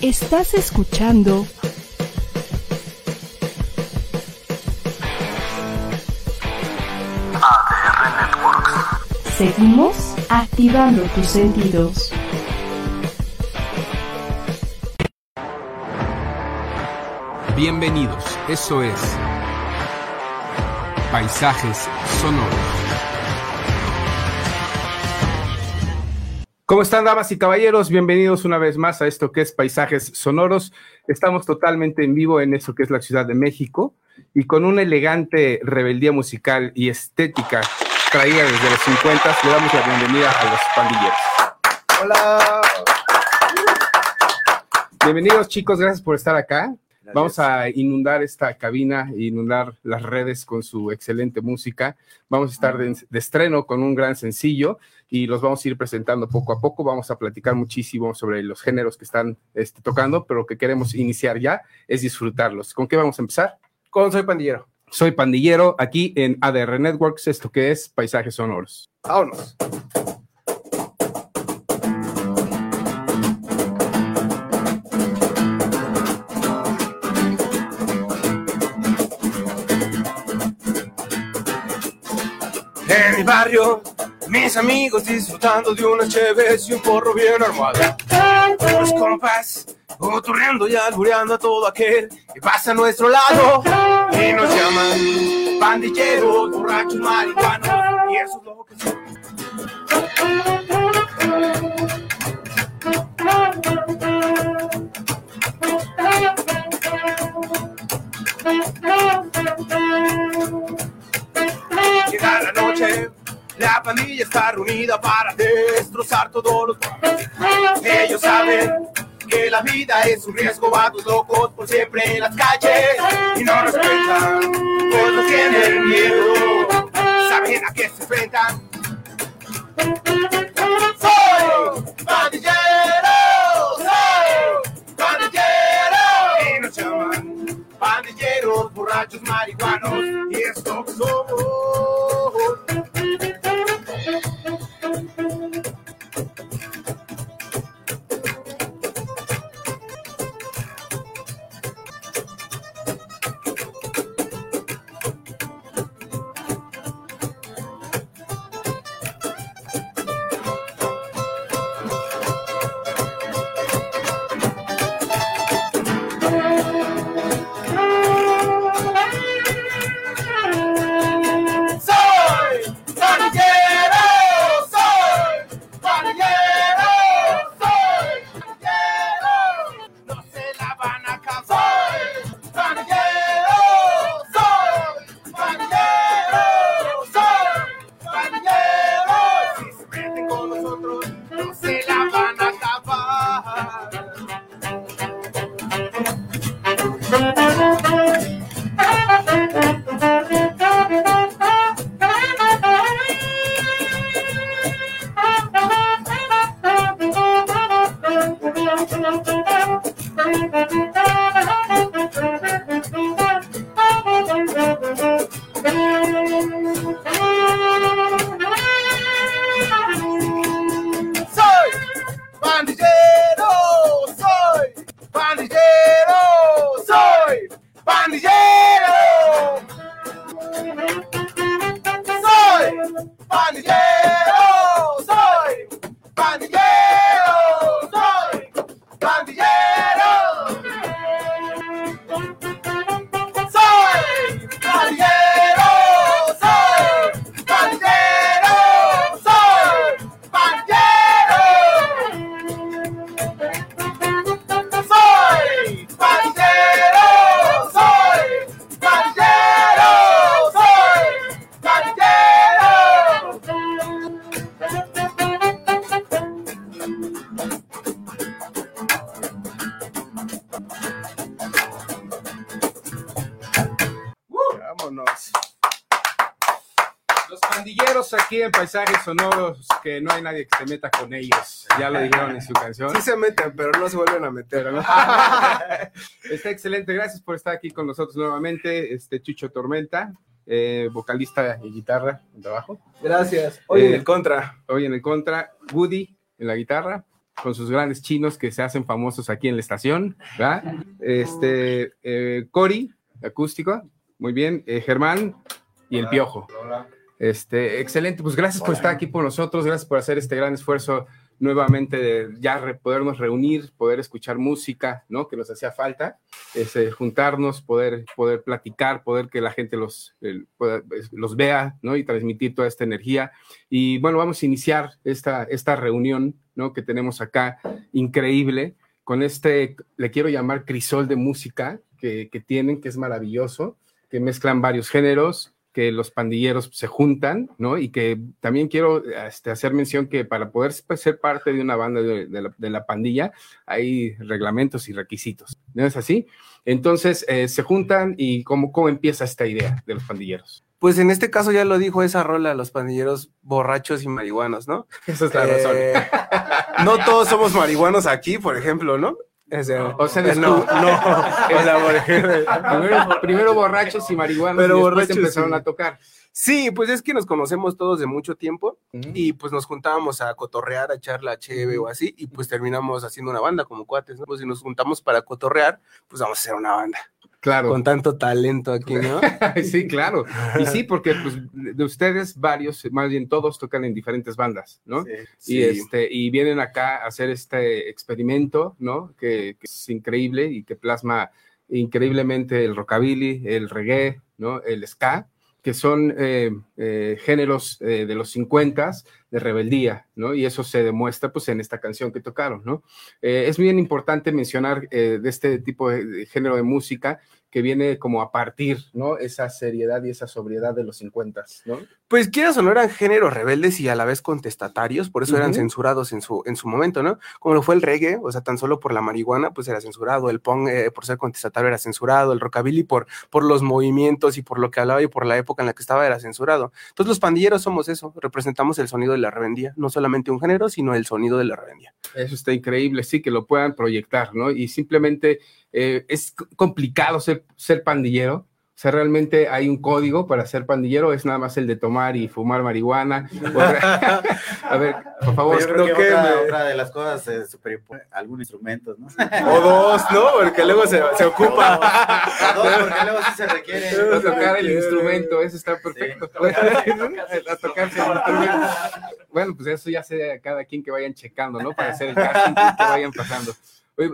Estás escuchando ADR Networks. Seguimos activando tus sentidos. Bienvenidos, eso es Paisajes Sonoros. ¿Cómo están, damas y caballeros? Bienvenidos una vez más a esto que es Paisajes Sonoros. Estamos totalmente en vivo en eso que es la Ciudad de México y con una elegante rebeldía musical y estética traída desde los 50, le damos la bienvenida a los pandilleros. Hola. Bienvenidos chicos, gracias por estar acá. Vamos a inundar esta cabina, inundar las redes con su excelente música. Vamos a estar de, de, estreno con un gran sencillo y los vamos a ir presentando poco a poco. Vamos a platicar muchísimo sobre los géneros que están este, tocando, pero lo que queremos iniciar ya es disfrutarlos. ¿Con qué vamos a empezar? Con Soy Pandillero. Soy Pandillero aquí en ADR Networks, esto que es Paisajes Sonoros. Vámonos. En mi barrio, mis amigos disfrutando de unas cheves y un porro bien armado. Los compas, oturreando y albureando a todo aquel que pasa a nuestro lado. Y nos llaman pandilleros, borrachos, marihuanos. Y eso es lo que somos. Llega la noche, la pandilla está reunida para destrozar todos los. Ellos saben que la vida es un riesgo, vatos locos por siempre en las calles y no respetan, pues no tienen miedo, saben a qué se enfrentan. Soy pandillero, soy pandillero y nos llaman pandilleros, borrachos, marihuanos y esto somos. Que no hay nadie que se meta con ellos. Ya lo dijeron en su canción. Sí se meten, pero no se vuelven a meter. No. Está excelente, gracias por estar aquí con nosotros nuevamente. Este Chucho Tormenta, eh, vocalista y guitarra en trabajo. Gracias. Hoy Eh, en el contra. Hoy en el contra, Woody en la guitarra, con sus grandes chinos que se hacen famosos aquí en la estación. ¿verdad? Este, eh, Cory, acústico, muy bien. Eh, Germán y el Piojo. Este, excelente, pues gracias por estar aquí por nosotros, gracias por hacer este gran esfuerzo nuevamente de ya re- podernos reunir, poder escuchar música, ¿no? Que nos hacía falta, este, juntarnos, poder, poder platicar, poder que la gente los, el- pueda- es- los vea, ¿no? Y transmitir toda esta energía. Y bueno, vamos a iniciar esta, esta reunión, ¿no? Que tenemos acá, increíble, con este, le quiero llamar crisol de música que, que tienen, que es maravilloso, que mezclan varios géneros, que los pandilleros se juntan, ¿no? Y que también quiero este, hacer mención que para poder pues, ser parte de una banda de, de la, de la pandilla hay reglamentos y requisitos, ¿no es así? Entonces eh, se juntan y ¿cómo, ¿cómo empieza esta idea de los pandilleros? Pues en este caso ya lo dijo esa rola, los pandilleros borrachos y marihuanos, ¿no? Esa es la razón. Eh, no todos somos marihuanos aquí, por ejemplo, ¿no? O sea, O sea, no, no. Primero, primero borrachos y marihuanos Pero y borrachos, empezaron sí. a tocar. Sí, pues es que nos conocemos todos de mucho tiempo y pues nos juntábamos a cotorrear, a echar la cheve o así y pues terminamos haciendo una banda como cuates, ¿no? Pues si nos juntamos para cotorrear, pues vamos a hacer una banda Claro. con tanto talento aquí, ¿no? sí, claro. Y sí, porque pues, de ustedes varios, más bien todos tocan en diferentes bandas, ¿no? Sí. Y, este, y vienen acá a hacer este experimento, ¿no? Que, que es increíble y que plasma increíblemente el rockabilly, el reggae, ¿no? El ska, que son eh, eh, géneros eh, de los 50 de rebeldía, ¿no? Y eso se demuestra pues en esta canción que tocaron, ¿no? Es bien importante mencionar de este tipo de, de género de música que viene como a partir, ¿no? Esa seriedad y esa sobriedad de los 50, ¿no? Pues quieras o no eran géneros rebeldes y a la vez contestatarios, por eso eran censurados en su, en su momento, ¿no? Como lo fue el reggae, o sea, tan solo por la marihuana, pues era censurado, el punk eh, por ser contestatario era censurado, el rockabilly por, por los movimientos y por lo que hablaba y por la época en la que estaba era censurado. Entonces los pandilleros somos eso, representamos el sonido de la rebeldía, no solamente un género, sino el sonido de la rebeldía. Eso está increíble, sí, que lo puedan proyectar, ¿no? Y simplemente eh, es complicado ser, ser pandillero. O sea, realmente hay un código para ser pandillero, es nada más el de tomar y fumar marihuana. A ver, por favor, Yo creo que otra, me- otra de las cosas es superimponer algún instrumento, ¿no? O dos, ¿no? Porque luego se, se ocupa. A dos, porque luego sí se requiere. a tocar el instrumento, eso está perfecto. a tocarse el instrumento. Bueno, pues eso ya sea cada quien que vayan checando, ¿no? Para hacer el casting que vayan pasando.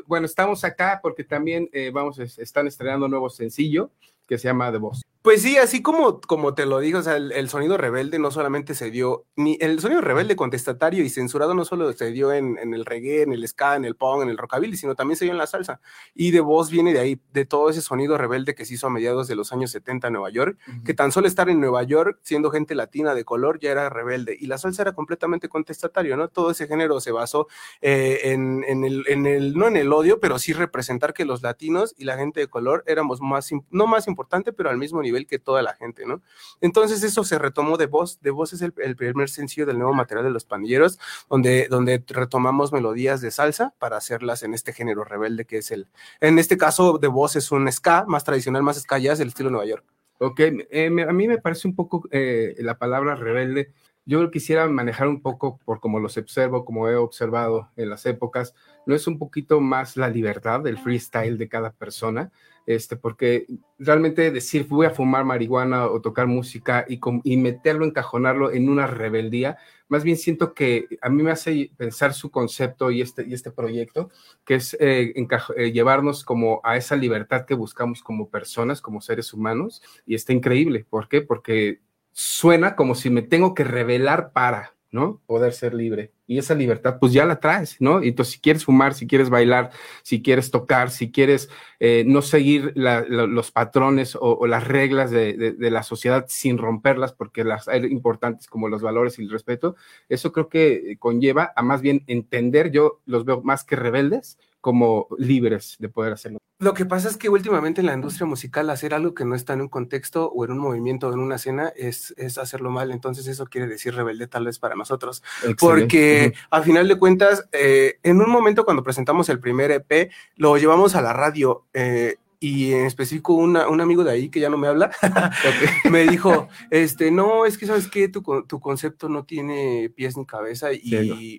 Bueno, estamos acá porque también eh, vamos, es- están estrenando un nuevo sencillo que se llama The Boss. Pues sí, así como, como te lo digo, o sea, el, el sonido rebelde no solamente se dio, ni el sonido rebelde contestatario y censurado no solo se dio en, en el reggae, en el ska, en el punk, en el rockabilly, sino también se dio en la salsa. Y de voz viene de ahí, de todo ese sonido rebelde que se hizo a mediados de los años 70 en Nueva York, que tan solo estar en Nueva York, siendo gente latina de color, ya era rebelde. Y la salsa era completamente contestatario, ¿no? Todo ese género se basó eh, en, en el, en el, no en el odio, pero sí representar que los latinos y la gente de color éramos más, no más importante, pero al mismo nivel que toda la gente, ¿no? Entonces eso se retomó de voz, de voz es el, el primer sencillo del nuevo material de los pandilleros, donde, donde retomamos melodías de salsa para hacerlas en este género rebelde que es el, en este caso de voz es un ska, más tradicional, más ska jazz, del estilo Nueva York. Ok, eh, a mí me parece un poco eh, la palabra rebelde. Yo quisiera manejar un poco por como los observo, como he observado en las épocas, no es un poquito más la libertad del freestyle de cada persona, este, porque realmente decir voy a fumar marihuana o tocar música y, y meterlo, encajonarlo en una rebeldía, más bien siento que a mí me hace pensar su concepto y este, y este proyecto, que es eh, eh, llevarnos como a esa libertad que buscamos como personas, como seres humanos, y está increíble. ¿Por qué? Porque suena como si me tengo que revelar para, ¿no? Poder ser libre. Y esa libertad, pues ya la traes, ¿no? Y entonces, si quieres fumar, si quieres bailar, si quieres tocar, si quieres eh, no seguir la- la- los patrones o, o las reglas de, de- de la sociedad sin romperlas, porque las hay importantes como los valores y el respeto, eso creo que conlleva a más bien entender, yo los veo más que rebeldes, como libres de poder hacerlo. Lo que pasa es que últimamente en la industria musical hacer algo que no está en un contexto o en un movimiento o en una escena es, es hacerlo mal. Entonces eso quiere decir rebelde tal vez para nosotros. Porque al final de cuentas, eh, en un momento cuando presentamos el primer EP, lo llevamos a la radio. eh, y en específico una- un amigo de ahí que ya no me habla, me dijo, este, no, es que sabes que tu, tu concepto no tiene pies ni cabeza y.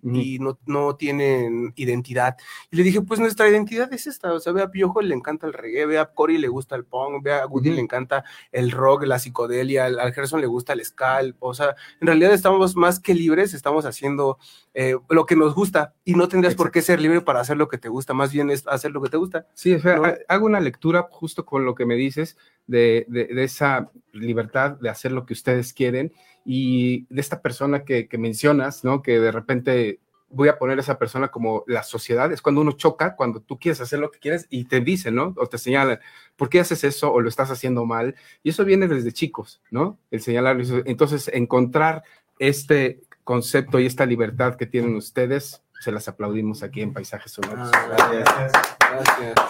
Ujú. y no, no tienen identidad. Y le dije, pues nuestra identidad es esta, o sea, ve a Piojo le encanta el reggae, ve a Cory le gusta el punk, ve a Woody le encanta el rock, la psicodelia, al al Gerson le gusta el el- o sea, en realidad estamos más que libres, estamos haciendo eh, lo que nos gusta y no tendrías por qué ser libre para hacer lo que te gusta, más bien es hacer lo que te gusta. Sí, o sea, ¿no? ha- hago una lectura justo con lo que me dices de, de- esa libertad de hacer lo que ustedes quieren y de esta persona que, mencionas, ¿no? Que de repente voy a poner a esa persona como la sociedad, es cuando uno choca, cuando tú quieres hacer lo que quieres y te dicen, ¿no? O te señalan, ¿por qué haces eso o lo estás haciendo mal? Y eso viene desde chicos, ¿no? El señalar. Entonces, encontrar este concepto y esta libertad que tienen ustedes, se las aplaudimos aquí en Paisajes Sonoros. Gracias.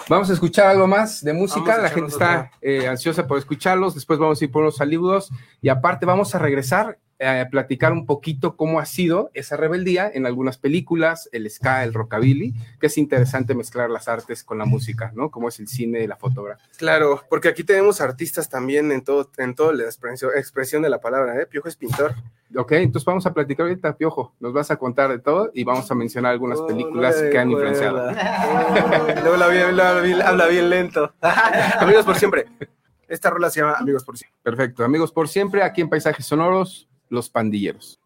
Vamos a escuchar algo más de música. La gente está eh, ansiosa por escucharlos. Después vamos a ir por unos saludos y aparte vamos a regresar eh, a platicar un poquito cómo ha sido esa rebeldía en algunas películas, el ska, el rockabilly, que es interesante mezclar las artes con la música, ¿no? Como es el cine y la fotografía. Claro, porque aquí tenemos artistas también en todo, en toda la expresión, expresión de la palabra, ¿eh? Piojo es pintor. Ok, entonces vamos a platicar ahorita, Piojo. Nos vas a contar de todo y vamos a mencionar algunas Oh, películas no que han influenciado. Oh, luego habla bien, habla bien, habla bien lento. Amigos por siempre. Esta rola se llama Amigos por siempre. Perfecto. Amigos, por siempre, aquí en Paisajes Sonoros, Los Pandilleros.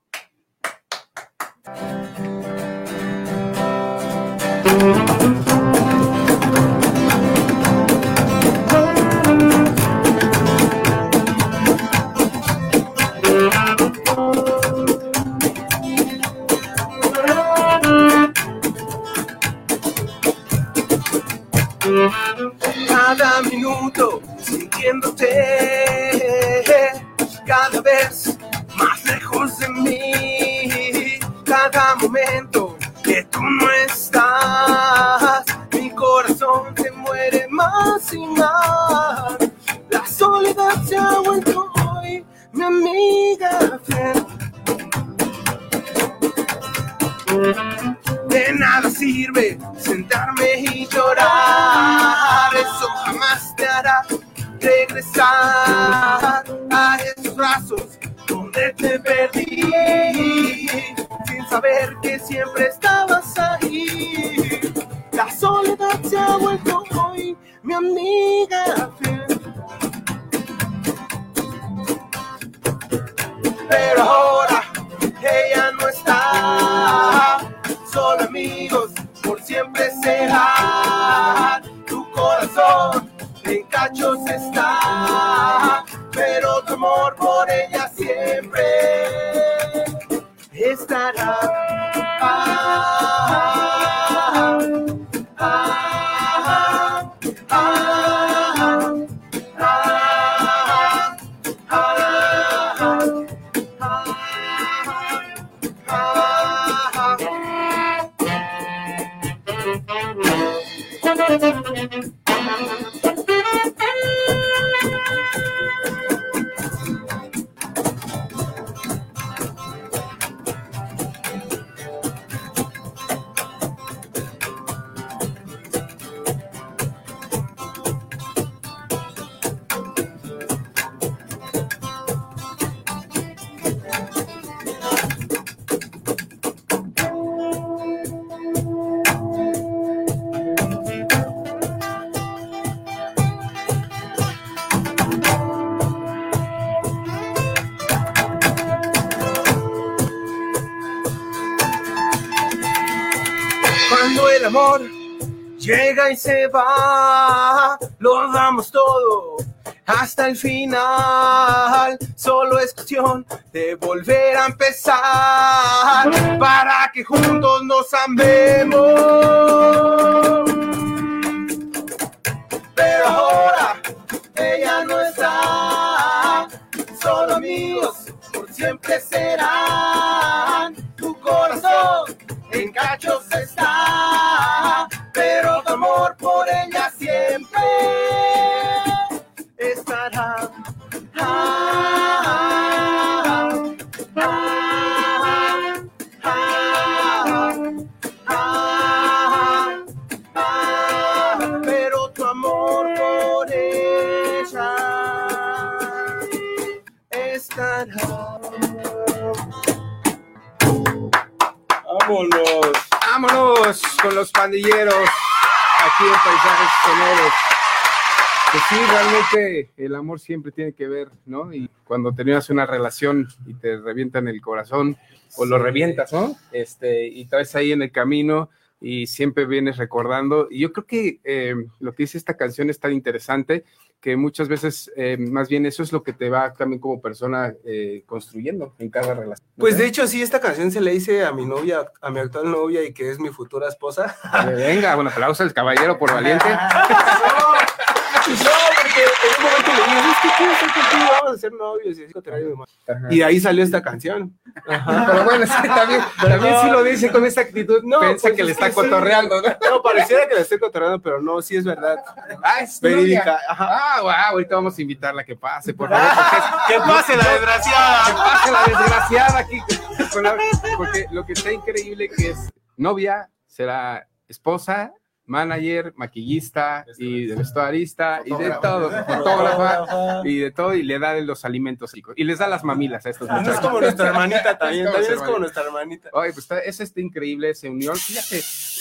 Sintiéndote cada vez más lejos de mí. Cada momento que tú no estás, mi corazón se muere más y más. La soledad se ha vuelto hoy mi amiga fiel. De nada sirve sentarme y llorar, eso jamás te hará regresar a esos brazos donde te perdí, sin saber que siempre estabas ahí. La soledad se ha vuelto hoy mi amiga y se va, lo damos todo hasta el final. Solo es cuestión de volver a empezar para que juntos nos amemos. Pero ahora ella no está, solo amigos por siempre serán. Tu corazón en cachos está, that Vámonos. Vámonos con los pandilleros aquí en Paisajes Sonoros. Pues sí, realmente el amor siempre tiene que ver, ¿no? Y cuando terminas una relación y te revientan el corazón o lo revientas, ¿no? Este, y traes ahí en el camino y siempre vienes recordando. Y yo creo que eh, lo que dice esta canción es tan interesante que muchas veces eh, más bien eso es lo que te va también como persona eh, construyendo en cada relación. Pues de hecho, sí, esta canción se le hice a mi novia, a mi actual novia y que es mi futura esposa. Venga, bueno, aplausos al caballero por valiente. No, porque en un momento le dije, es que quiero estar contigo, vamos a ser novios y así contrario, demás. Y de ahí salió esta canción. Pero bueno, sí, también, también sí lo dice con esta actitud, No, piensa pues que le es está que cotorreando, ¿no? No, pareciera que la estoy cotorreando, pero no, sí es verdad. Ah, es Verídica, ajá. Ah, wow, ahorita vamos a invitarla a que pase, por favor, porque es- ¡Que pase la desgraciada! que pase la desgraciada aquí, porque lo que está increíble que es novia, será esposa, manager, maquillista y de vestuarista y de todo, fotógrafa y de todo y le da de los alimentos chicos y les da las mamilas a estos Ah, no es muchachos. como nuestra hermanita también, Es como también es como nuestra hermanita. Oye, pues está, es este increíble esa unión. Fíjate,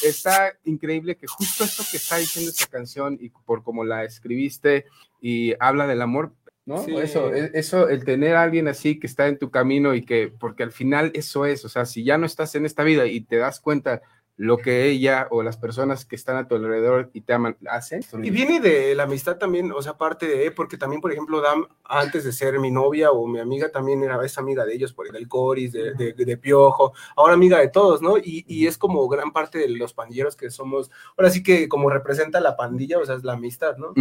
está increíble que justo esto que está diciendo esta canción y por cómo la escribiste y habla del amor, ¿no? Sí. Eso, e- eso, el tener a alguien así que está en tu camino y que, porque al final eso es, o sea, si ya no estás en esta vida y te das cuenta lo que ella o las personas que están a tu alrededor y te aman hacen. Y viene de la amistad también, o sea, aparte de, porque también, por ejemplo, Dam, antes de ser mi novia o mi amiga, también era esa amiga de ellos, por el Coris, de, de, de Piojo, ahora amiga de todos, ¿no? Y, y es como gran parte de los pandilleros que somos, ahora sí que como representa la pandilla, o sea, es la amistad, ¿no?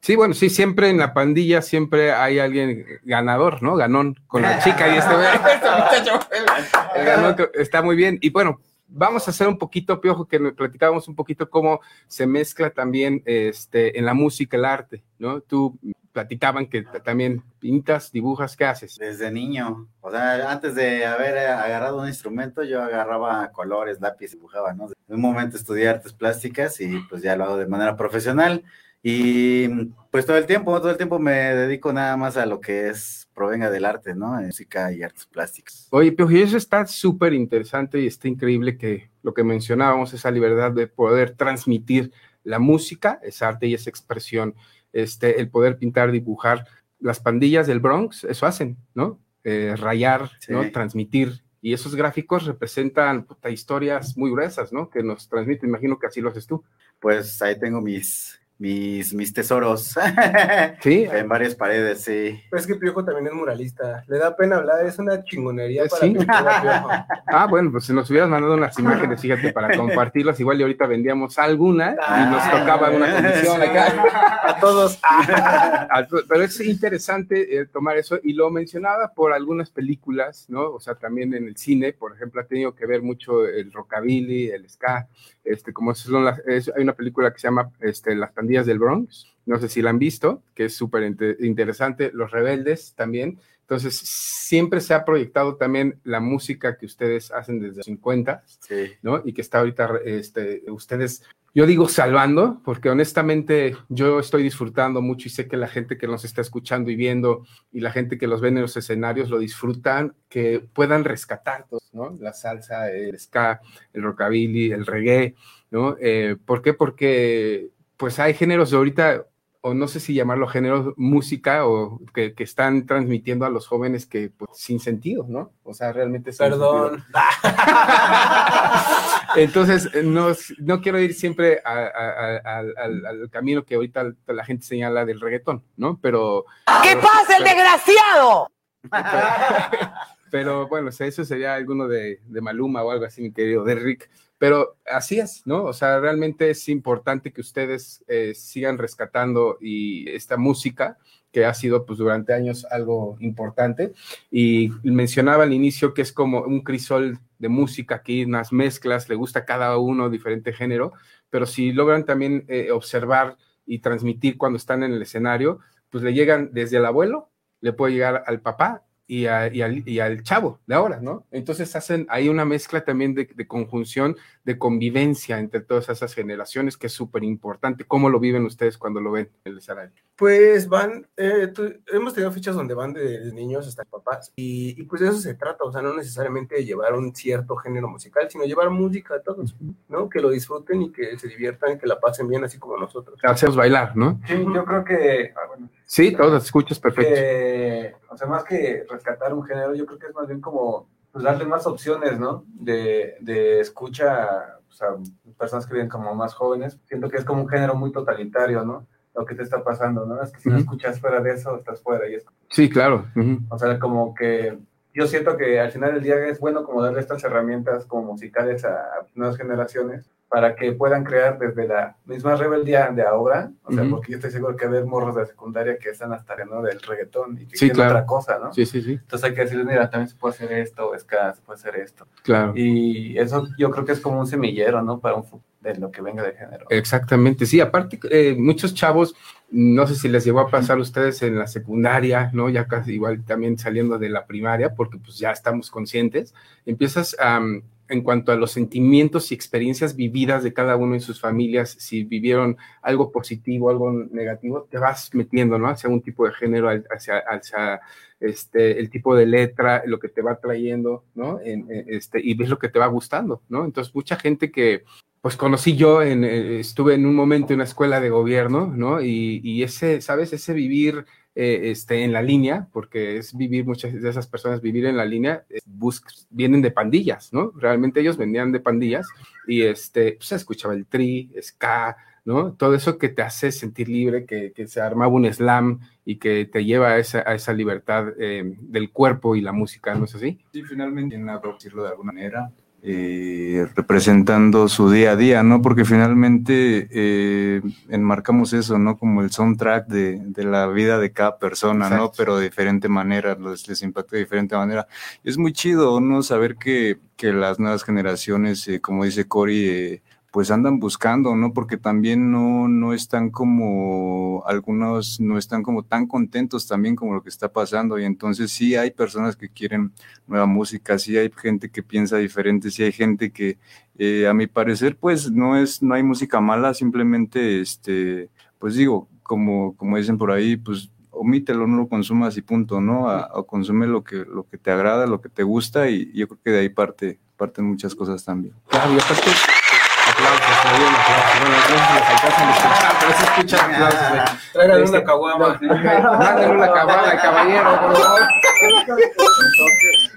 Sí, bueno, sí, siempre en la pandilla siempre hay alguien ganador, ¿no? Ganón con la chica y este, este muchacho, el, el ganón está muy bien. Y bueno, vamos a hacer un poquito, Piojo, que platicábamos un poquito cómo se mezcla también este, en la música el arte, ¿no? Tú platicaban que también pintas, dibujas, ¿qué haces? Desde niño, o sea, antes de haber eh, agarrado un instrumento, yo agarraba colores, lápiz dibujaba, ¿no? En un momento estudié artes plásticas y pues ya lo hago de manera profesional. Y pues todo el tiempo, todo el tiempo me dedico nada más a lo que es, provenga del arte, ¿no? Música y artes plásticas. Oye, Piojo, y eso está súper interesante y está increíble que lo que mencionábamos, esa libertad de poder transmitir la música, esa arte y esa expresión, este, el poder pintar, dibujar. Las pandillas del Bronx, eso hacen, ¿no? Eh, rayar, Sí. ¿no? Transmitir. Y esos gráficos representan puta, historias muy gruesas, ¿no? Que nos transmiten, imagino que así lo haces tú. Pues ahí tengo mis, mis, mis tesoros Sí, en varias paredes, sí. Pero es que Piojo también es muralista, le da pena hablar, es una chingonería Eh, para sí. Piojo. Ah, bueno, pues si nos hubieras mandado unas imágenes, fíjate, para compartirlas, igual y ahorita vendíamos alguna y nos tocaba una comisión acá. A todos. Pero es interesante eh, tomar eso y lo mencionaba por algunas películas, ¿no? O sea, también en el cine, por ejemplo, ha tenido que ver mucho el rockabilly, el ska, este, como son las, es- hay una película que se llama este, Las pandillas del Bronx, no sé si la han visto, que es súper inte- interesante, Los Rebeldes también. Entonces, siempre se ha proyectado también la música que ustedes hacen desde los 50, Sí. ¿no? Y que está ahorita, este, ustedes, yo digo salvando, porque honestamente yo estoy disfrutando mucho y sé que la gente que nos está escuchando y viendo y la gente que los ve en los escenarios lo disfrutan, que puedan rescatar, todos, ¿no? La salsa, el ska, el rockabilly, el reggae, ¿no? Eh, ¿Por qué? Porque pues hay géneros de ahorita, o no sé si llamarlo géneros música, o que, que están transmitiendo a los jóvenes que pues sin sentido, ¿no? O sea, realmente. Perdón. Entonces, no, no quiero ir siempre a- a- a- al, al- camino que ahorita la gente señala del reggaetón, ¿no? Pero... ¿Qué pasa, el desgraciado? Pero bueno, o sea, eso sería alguno de, de Maluma o algo así, mi querido Derrick. Pero así es, ¿no? O sea, realmente es importante que ustedes eh, sigan rescatando y esta música que ha sido pues durante años algo importante. Y mencionaba al inicio que es como un crisol de música aquí, unas mezclas, le gusta cada uno diferente género, pero si logran también eh, observar y transmitir cuando están en el escenario, pues le llegan desde el abuelo, le puede llegar al papá y, a- y al, y al chavo de ahora, ¿no? Entonces hacen hay una mezcla también de, de conjunción, de convivencia entre todas esas generaciones que es súper importante. ¿Cómo lo viven ustedes cuando lo ven en el escenario? Pues van, eh, tu- hemos tenido fichas donde van de niños hasta papás y, y pues de eso se trata, o sea, no necesariamente llevar un cierto género musical, sino llevar música a todos, ¿no? Que lo disfruten y que se diviertan, que la pasen bien así como nosotros. Hacerlos bailar, ¿no? Sí, yo creo que, ah, bueno, Sí, todos escuchas perfecto. que, o sea, más que rescatar un género, yo creo que es más bien como pues, darle más opciones, ¿no? De, de escucha pues, a personas que viven como más jóvenes. Siento que es como un género muy totalitario, ¿no? Lo que te está pasando, ¿no? Es que si no Ujú. escuchas fuera de eso, estás fuera. Y es, Sí, claro. o sea, como que yo siento que al final del día es bueno como darle estas herramientas como musicales a, a nuevas generaciones para que puedan crear desde la misma rebeldía de ahora, o sea, porque yo estoy seguro que hay morros de secundaria que están hasta ¿no? del reggaetón y que Sí, claro. otra cosa, ¿no? Sí, sí, sí, Entonces hay que decirles, mira, también se puede hacer esto, ska, se puede hacer esto. claro. Y eso yo creo que es como un semillero, ¿no? Para un de lo que venga de género. Exactamente, sí, aparte, eh, muchos chavos, no sé si les llegó a pasar a ustedes en la secundaria, ¿no? Ya casi igual también saliendo de la primaria, porque pues ya estamos conscientes, empiezas am, en cuanto a los sentimientos y experiencias vividas de cada uno en sus familias, si vivieron algo positivo, algo negativo, te vas metiendo, ¿no? Hacia un tipo de género, hacia, hacia este, el tipo de letra, lo que te va trayendo, ¿no? En- en- este, y ves lo que te va gustando, ¿no? Entonces, mucha gente que, pues conocí yo, en, eh, estuve en un momento en una escuela de gobierno, ¿no? Y, y ese, ¿sabes? Ese vivir eh, en la línea, porque es vivir, muchas de esas personas vivir en la línea, eh, vienen de pandillas, ¿no? Realmente ellos venían de pandillas y este, pues, escuchaba el tri, ska, ¿no? Todo eso que te hace sentir libre, que, que se armaba un slam y que te lleva a esa, esa libertad eh, del cuerpo y la música, ¿no es así? Sí, finalmente, en por decirlo de alguna manera, eh, representando su día a día, ¿no? Porque finalmente eh, enmarcamos eso, ¿no? Como el soundtrack de, de la vida de cada persona, ¿no? Pero de diferente manera, les, les impacta de diferente manera. Es muy chido, ¿no? Saber que, que las nuevas generaciones, eh, como dice Cory, eh, pues andan buscando, ¿no? Porque también no, no están como, algunos no están como tan contentos también como lo que está pasando y entonces sí hay personas que quieren nueva música, sí hay gente que piensa diferente, sí hay gente que eh, a mi parecer pues no es, no hay música mala, simplemente este, pues digo, como, como dicen por ahí, pues omítelo, no lo consumas y punto, ¿no? A, consume lo que, lo que te agrada, lo que te gusta y yo creo que de ahí parte, parten muchas cosas también. Claro, y aparte, aplausos, se oyen aplausos. Bueno, no sé si los alcanzan a escuchar, pero se escuchan aplausos. güey. Traigan una caguama. no, Mándenle una caguama, caballero, por favor.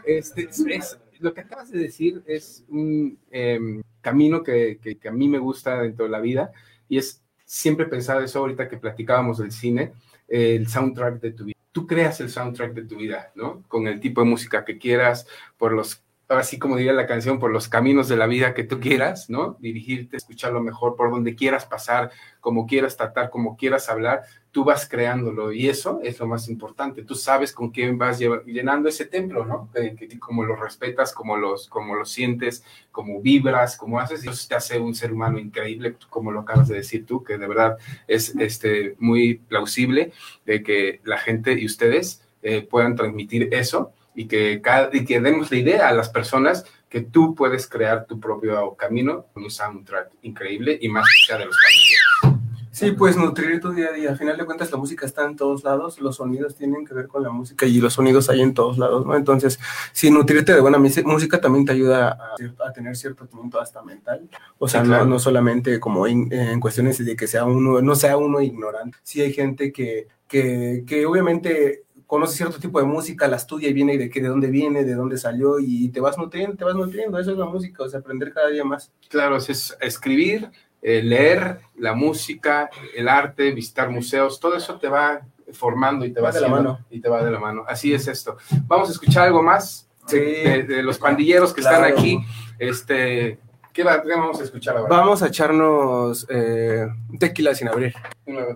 Este, es- es- lo que acabas de decir es un em, camino que, que- que a mí me gusta dentro de la vida y es siempre pensar eso ahorita que platicábamos del cine, eh, el soundtrack de tu vida. Tú creas el soundtrack de tu vida, ¿no? Con el tipo de música que quieras, por los, así como diría la canción, por los caminos de la vida que tú quieras, ¿no? Dirigirte, escucharlo mejor, por donde quieras pasar, como quieras tratar, como quieras hablar, tú vas creándolo y eso es lo más importante. Tú sabes con quién vas llenando ese templo, ¿no? Que, que- como lo respetas, como los, como lo sientes, como vibras, como haces, y eso te hace un ser humano increíble, como lo acabas de decir tú, que de verdad es este, muy plausible de que la gente y ustedes eh, puedan transmitir eso y que, y que demos la idea a las personas que tú puedes crear tu propio camino con un soundtrack increíble y más que sea de los pandilleros. Sí, pues nutrir tu día a día. Al final de cuentas, la música está en todos lados, los sonidos tienen que ver con la música y los sonidos hay en todos lados, ¿no? Entonces, si nutrirte de buena música también te ayuda a, a tener cierto punto hasta mental. O sea, Sí, no, claro. no solamente como en, en cuestiones de que sea uno, no sea uno ignorante. Sí hay gente que, que, que obviamente conoce cierto tipo de música, la estudia y viene de, que, de dónde viene, de dónde salió y te vas nutriendo, te vas nutriendo. Eso es la música, o sea, aprender cada día más. Claro, es escribir, eh, leer la música, el arte, visitar museos, todo eso te va formando y te va, Va de la mano. y te va de la mano. Así es esto. Vamos a escuchar algo más de, Sí. de- de los pandilleros que Claro. están aquí. Este, ¿qué, va- qué vamos a escuchar ahora? Vamos a echarnos eh, tequila sin abrir.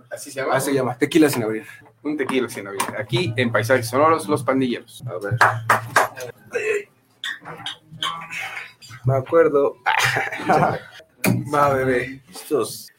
¿Así se llama? Así se llama, tequila sin abrir. Un tequila sin abrir. Aquí en Paisajes Sonoros, los pandilleros. A ver. Me acuerdo. Va, bebé. Estos.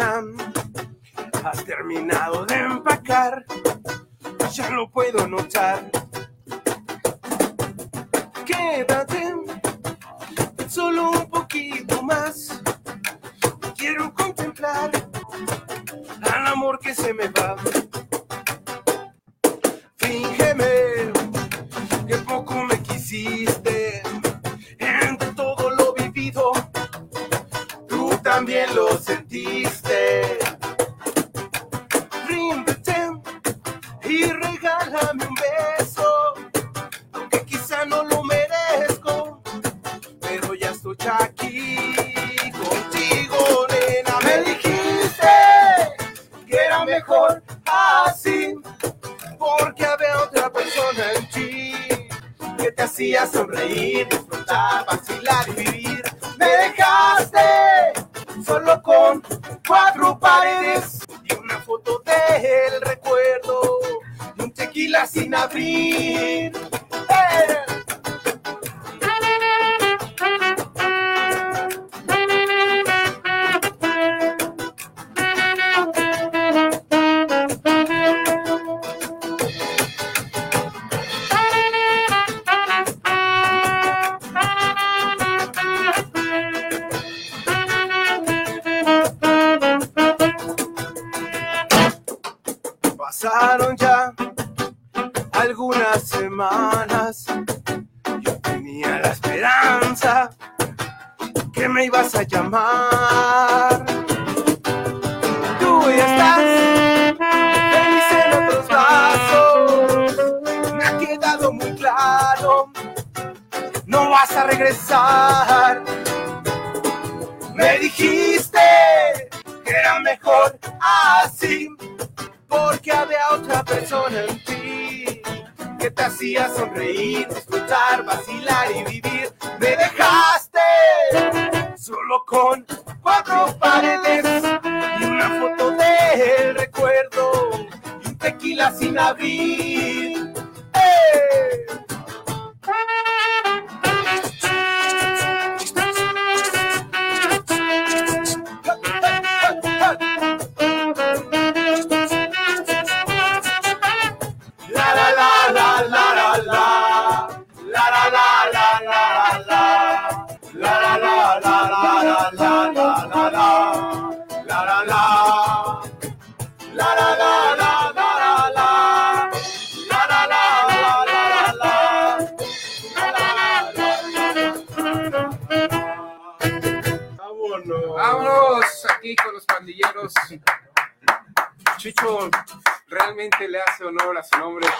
Has terminado de empacar. Ya lo puedo notar. Quédate solo un poquito más. Quiero contemplar al amor que se me va. Fíngeme que poco me quisiste. Pasaron ya algunas semanas. Yo tenía la esperanza que me ibas a llamar. Tú ya estás feliz en otros brazos. Me ha quedado muy claro. No vas a regresar. Me dijiste que era mejor así porque había otra persona en ti que te hacía sonreír, disfrutar, vacilar y vivir. Me dejaste solo con cuatro paredes y una foto del recuerdo y un tequila sin abrir. ¡Eh! palabra, su nombre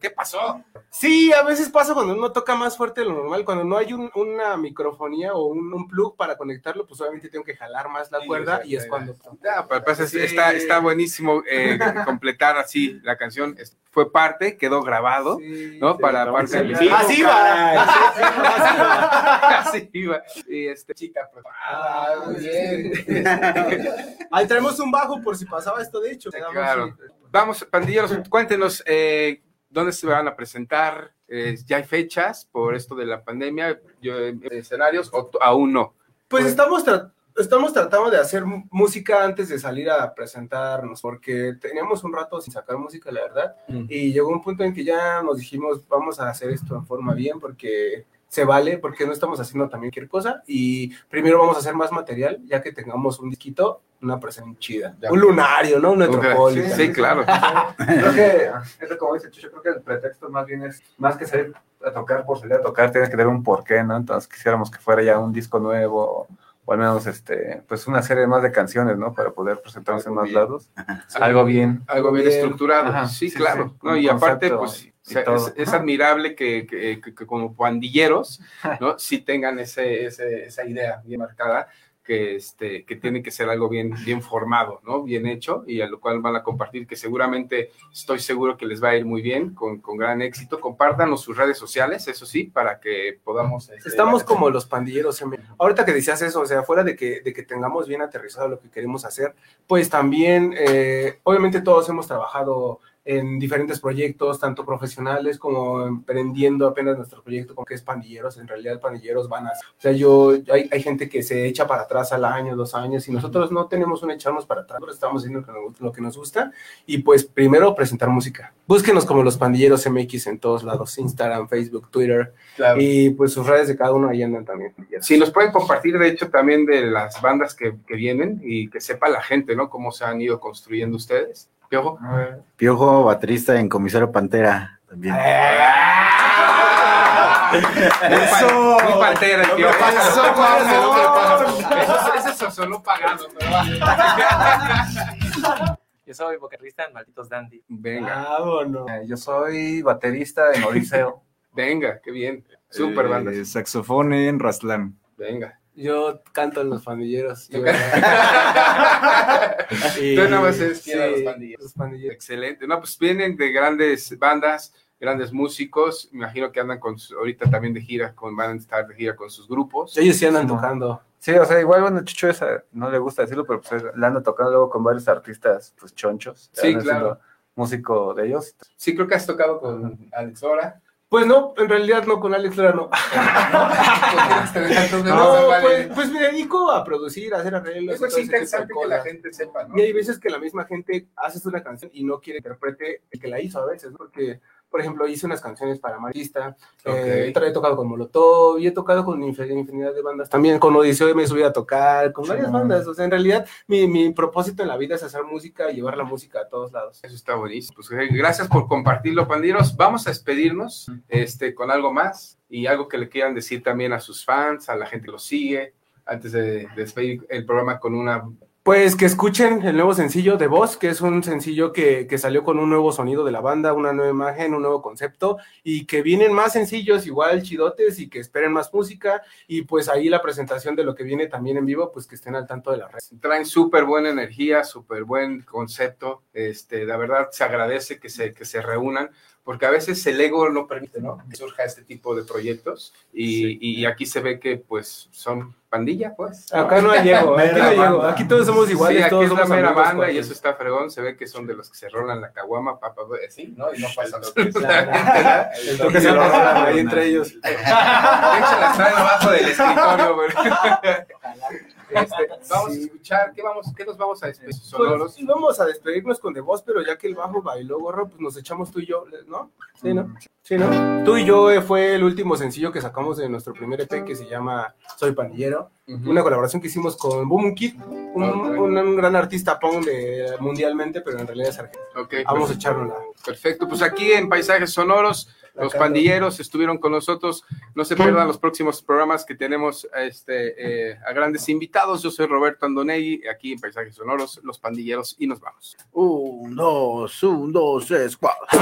¿Qué pasó? Sí, a veces pasa cuando uno toca más fuerte de lo normal, cuando no hay un- una microfonía o un, un plug para conectarlo, pues obviamente tengo que jalar más la cuerda y es cuando... Ya, pero pues es- Sí. está, está buenísimo eh, completar así la canción. Fue parte, quedó grabado, ¿no? Para parte del Sí, así va. Así iba. Y este, chica, pues. Ah, muy bien. Ahí traemos un bajo por si pasaba esto, de hecho. Claro. Vamos, pandilleros, cuéntenos eh, dónde se van a presentar. Eh, ¿Ya hay fechas por esto de la pandemia? Yo, eh, ¿Escenarios o aún no? Pues estamos, tra- estamos tratando de hacer música antes de salir a presentarnos, porque teníamos un rato sin sacar música, la verdad, Mm. y llegó un punto en que ya nos dijimos, vamos a hacer esto en forma bien, porque se vale, porque no estamos haciendo también cualquier cosa, y primero vamos a hacer más material, ya que tengamos un disquito, una presentación chida, Ya. un lunario, ¿no? Un Ok, metropolitan. Sí, claro. Creo que, es lo como dice Chucho, creo que el pretexto más bien es, más que salir a tocar por salir a tocar, tienes que tener un porqué, ¿no? Entonces quisiéramos que fuera ya un disco nuevo, o al menos, este, pues una serie más de canciones, ¿no? Para poder presentarnos en más bien. lados. Algo bien. Algo bien, Bien. estructurado. Ajá, sí, sí, claro. sí, ¿no? Y aparte, pues o sea, es, es admirable que, que- que- que como pandilleros, ¿no? Sí tengan ese, ese- esa idea bien marcada. Que, este, que tiene que ser algo bien, bien formado, ¿no? Bien hecho y a lo cual van a compartir, que seguramente estoy seguro que les va a ir muy bien, con, con gran éxito. Compártanos sus redes sociales, eso sí, para que podamos... este, Estamos como los pandilleros. Ahorita que decías eso, o sea, fuera de que, de que tengamos bien aterrizado lo que queremos hacer, pues también, eh, obviamente todos hemos trabajado en diferentes proyectos, tanto profesionales como emprendiendo apenas nuestro proyecto, como que es pandilleros, en realidad pandilleros van a... O sea, yo, hay, hay gente que se echa para atrás al año, dos años, y nosotros no tenemos un echarnos para atrás, nosotros estamos haciendo lo que nos- gusta, y pues primero presentar música. Búsquenos como los pandilleros MX en todos lados, Instagram, Facebook, Twitter, Claro. y pues sus redes de cada uno ahí andan también. Si nos pueden compartir, de hecho, también de las bandas que, que vienen y que sepa la gente, ¿no? Cómo se han ido construyendo ustedes. Piojo. Piojo, baterista en Comisario Pantera. También. Eso. Muy pantera, No, por no, no, favor. Eso- es solo pagado. Yo soy vocalista en Malditos Dandy. Venga. Vámonos. Eh, Yo soy baterista en Odiseo. Venga, qué bien. Super Eh, banda. saxofón en Rastlán. Venga. Yo canto en los pandilleros. Yo- Y- Tú nada más eres sí, a los pandilleros. los pandilleros. Excelente. No, pues vienen de grandes bandas, grandes músicos. Me imagino que andan con ahorita también de gira, con, van a estar de gira con sus grupos. Ellos sí andan Sí, tocando. Sí, o sea, igual, bueno, Chucho esa, no le gusta decirlo, pero pues le anda tocando luego con varios artistas, pues chonchos. Sí, claro. Músico de ellos. Sí, creo que has tocado con Alex Lora. Pues no, en realidad no, con Alex Lora no. No, pues, pues me dedico a producir, a hacer arreglos. Eso es interesante que la gente sepa, ¿no? Y hay veces que la misma gente hace una canción y no quiere que interprete el que la hizo a veces, ¿no? porque, por ejemplo, hice unas canciones para Marista, eh, he tocado con Molotov y he tocado con inf- infinidad de bandas. También con Odiseo me subí a tocar, con varias Sí. bandas. O sea, en realidad mi, mi propósito en la vida es hacer música y llevar la música a todos lados. Eso está buenísimo. Pues eh, gracias por compartirlo, pandilleros. Vamos a despedirnos este, con algo más y algo que le quieran decir también a sus fans, a la gente que los sigue, antes de, de despedir el programa con una... Pues que escuchen el nuevo sencillo de Voz, que es un sencillo que, que salió con un nuevo sonido de la banda, una nueva imagen, un nuevo concepto, y que vienen más sencillos, igual chidotes, y que esperen más música, y pues ahí la presentación de lo que viene también en vivo, pues que estén al tanto de la red. Traen súper buena energía, súper buen concepto. Este, la verdad se agradece que se, que se reúnan, porque a veces el ego no permite ¿no? que surja este tipo de proyectos, y, y aquí se ve que pues son pandilla, pues. Acá no hay ego, aquí no hay ego, aquí todos somos iguales, Sí, aquí todos es la somos mera amigos, banda y eso está fregón. Se ve que son de los que se rolan la caguama, papá, así, ¿no? Y no pasa. El toque se lo rolan ahí entre ellos. De hecho, las traen abajo del escritorio, güey. Este, vamos a escuchar, ¿qué, vamos, ¿qué nos vamos a despedir? Sonoros. Pues, vamos a despedirnos con The Voz, pero ya que el bajo bailó, gorro, pues nos echamos tú y yo, ¿no? Sí, ¿no? Sí, ¿no? Tú y yo eh, fue el último sencillo que sacamos de nuestro primer EP que se llama Soy Pandillero. Una colaboración que hicimos con Boom Kid, un, un- un gran artista punk de, mundialmente, pero en realidad es argentino. Ok, Vamos a echarlo Perfecto, pues aquí en Paisajes Sonoros, los pandilleros estuvieron con nosotros. No se pierdan los próximos programas que tenemos este, eh, a grandes invitados. Yo soy Roberto Andonegui, aquí en Paisajes Sonoros, los pandilleros, y nos vamos. Un, dos, un, dos, tres, cuatro.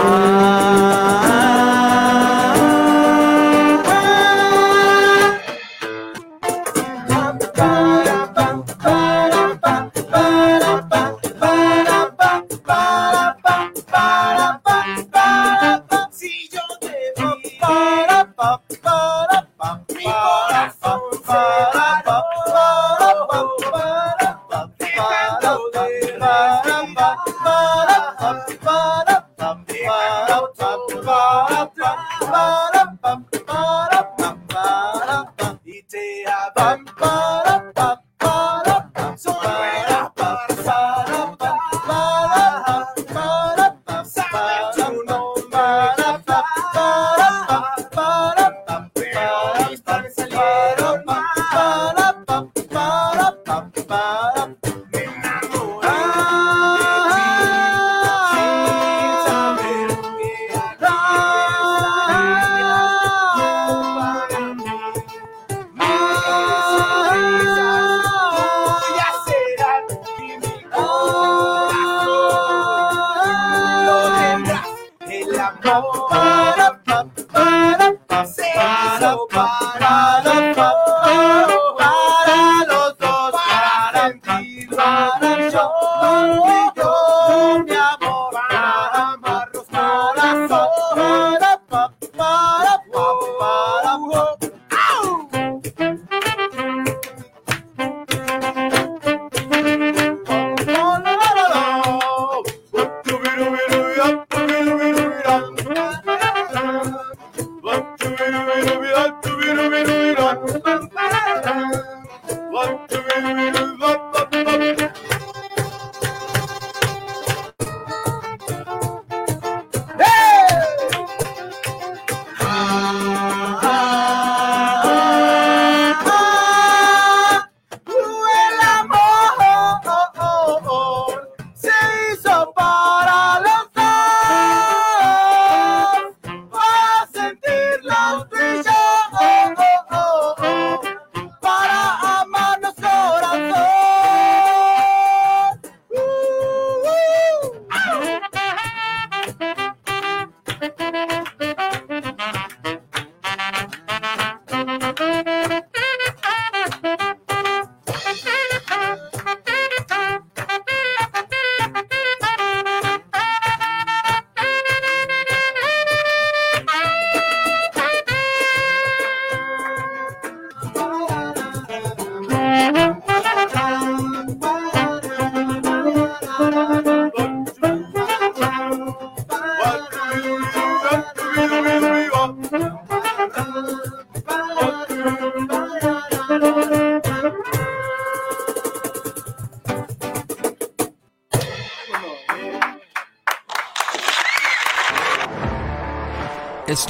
Oh,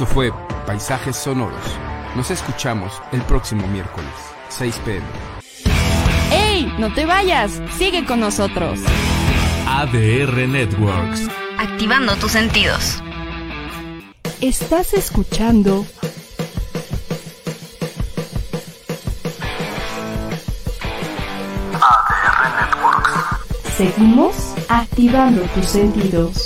Esto fue Paisajes Sonoros. Nos escuchamos el próximo miércoles, 6 pm. ¡Ey! No te vayas. Sigue con nosotros. ADR Networks. Activando tus sentidos. Estás escuchando ADR Networks. Seguimos activando tus sentidos.